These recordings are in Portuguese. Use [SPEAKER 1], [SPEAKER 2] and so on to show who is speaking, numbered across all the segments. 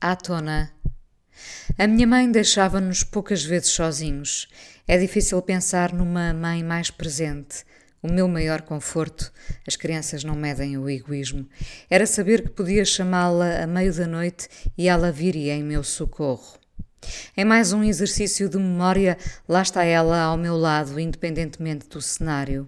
[SPEAKER 1] à tona. A minha mãe deixava-nos poucas vezes sozinhos. É difícil pensar numa mãe mais presente. O meu maior conforto, as crianças não medem o egoísmo, era saber que podia chamá-la a meio da noite e ela viria em meu socorro. Em mais um exercício de memória, lá está ela ao meu lado, independentemente do cenário.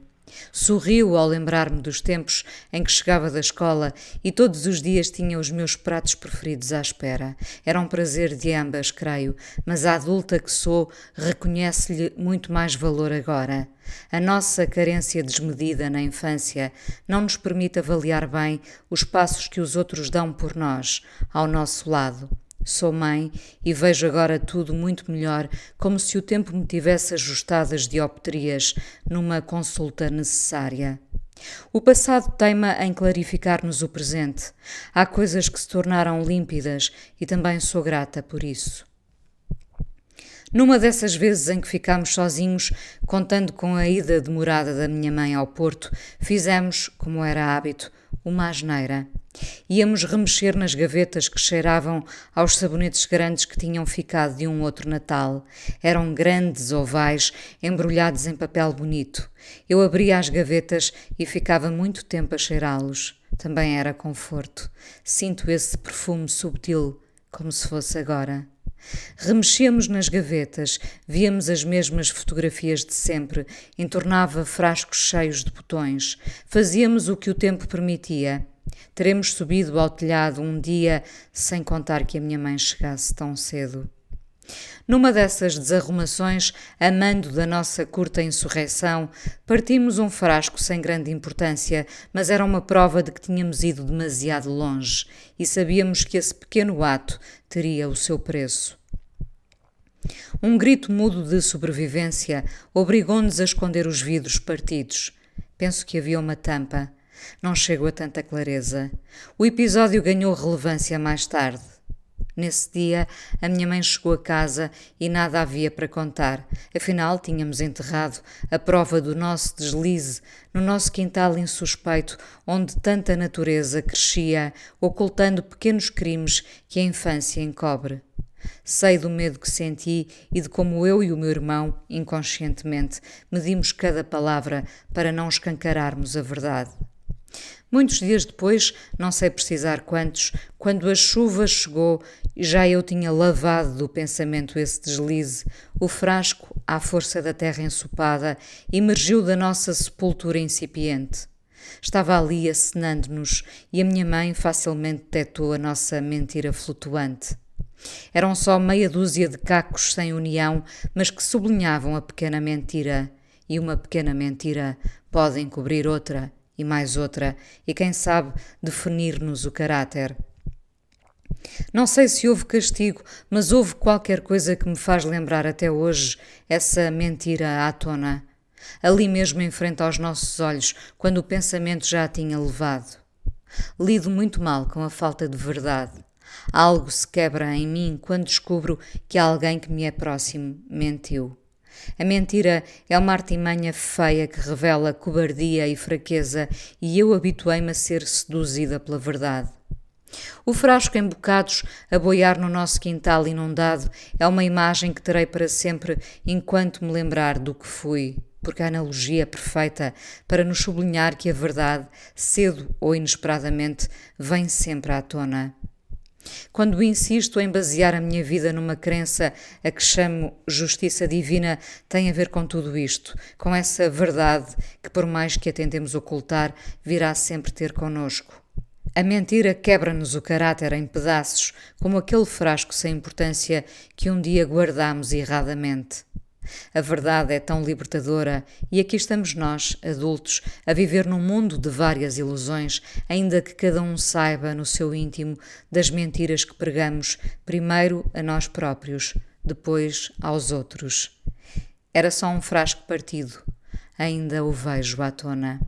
[SPEAKER 1] Sorriu ao lembrar-me dos tempos em que chegava da escola e todos os dias tinha os meus pratos preferidos à espera. Era um prazer de ambas, creio, mas a adulta que sou reconhece-lhe muito mais valor agora. A nossa carência desmedida na infância não nos permite avaliar bem os passos que os outros dão por nós, ao nosso lado. Sou mãe e vejo agora tudo muito melhor, como se o tempo me tivesse ajustado as dioptrias numa consulta necessária. O passado teima em clarificar-nos o presente. Há coisas que se tornaram límpidas e também sou grata por isso. Numa dessas vezes em que ficámos sozinhos, contando com a ida demorada da minha mãe ao Porto, fizemos, como era hábito, uma asneira. Íamos remexer nas gavetas que cheiravam aos sabonetes grandes que tinham ficado de um outro Natal. Eram grandes ovais, embrulhados em papel bonito. Eu abria as gavetas e ficava muito tempo a cheirá-los. Também era conforto. Sinto esse perfume subtil, como se fosse agora. Remexíamos nas gavetas, víamos as mesmas fotografias de sempre, entornava frascos cheios de botões. Fazíamos o que o tempo permitia. Teremos subido ao telhado um dia sem contar que a minha mãe chegasse tão cedo. Numa dessas desarrumações, amando da nossa curta insurreição, partimos um frasco sem grande importância, mas era uma prova de que tínhamos ido demasiado longe e sabíamos que esse pequeno ato teria o seu preço. Um grito mudo de sobrevivência obrigou-nos a esconder os vidros partidos. Penso que havia uma tampa. Não chego a tanta clareza. O episódio ganhou relevância mais tarde. Nesse dia, a minha mãe chegou a casa e nada havia para contar. Afinal, tínhamos enterrado a prova do nosso deslize no nosso quintal insuspeito, onde tanta natureza crescia, ocultando pequenos crimes que a infância encobre. Sei do medo que senti e de como eu e o meu irmão, inconscientemente, medimos cada palavra para não escancararmos a verdade. Muitos dias depois, não sei precisar quantos, quando a chuva chegou e já eu tinha lavado do pensamento esse deslize, o frasco, à força da terra ensopada, emergiu da nossa sepultura incipiente. Estava ali acenando-nos e a minha mãe facilmente detectou a nossa mentira flutuante. Eram só meia dúzia de cacos sem união, mas que sublinhavam a pequena mentira. E uma pequena mentira pode encobrir outra e mais outra, e quem sabe definir-nos o caráter. Não sei se houve castigo, mas houve qualquer coisa que me faz lembrar até hoje essa mentira à tona, ali mesmo em frente aos nossos olhos, quando o pensamento já a tinha levado. Lido muito mal com a falta de verdade. Algo se quebra em mim quando descubro que alguém que me é próximo mentiu. A mentira é uma artimanha feia que revela cobardia e fraqueza, e eu habituei-me a ser seduzida pela verdade. O frasco em bocados a boiar no nosso quintal inundado é uma imagem que terei para sempre enquanto me lembrar do que fui, porque a analogia é perfeita para nos sublinhar que a verdade, cedo ou inesperadamente, vem sempre à tona. Quando insisto em basear a minha vida numa crença a que chamo justiça divina, tem a ver com tudo isto, com essa verdade que, por mais que a tentemos ocultar, virá sempre ter conosco. A mentira quebra-nos o caráter em pedaços, como aquele frasco sem importância que um dia guardamos erradamente. A verdade é tão libertadora e aqui estamos nós, adultos, a viver num mundo de várias ilusões, ainda que cada um saiba no seu íntimo das mentiras que pregamos, primeiro a nós próprios, depois aos outros. Era só um frasco partido. Ainda o vejo à tona.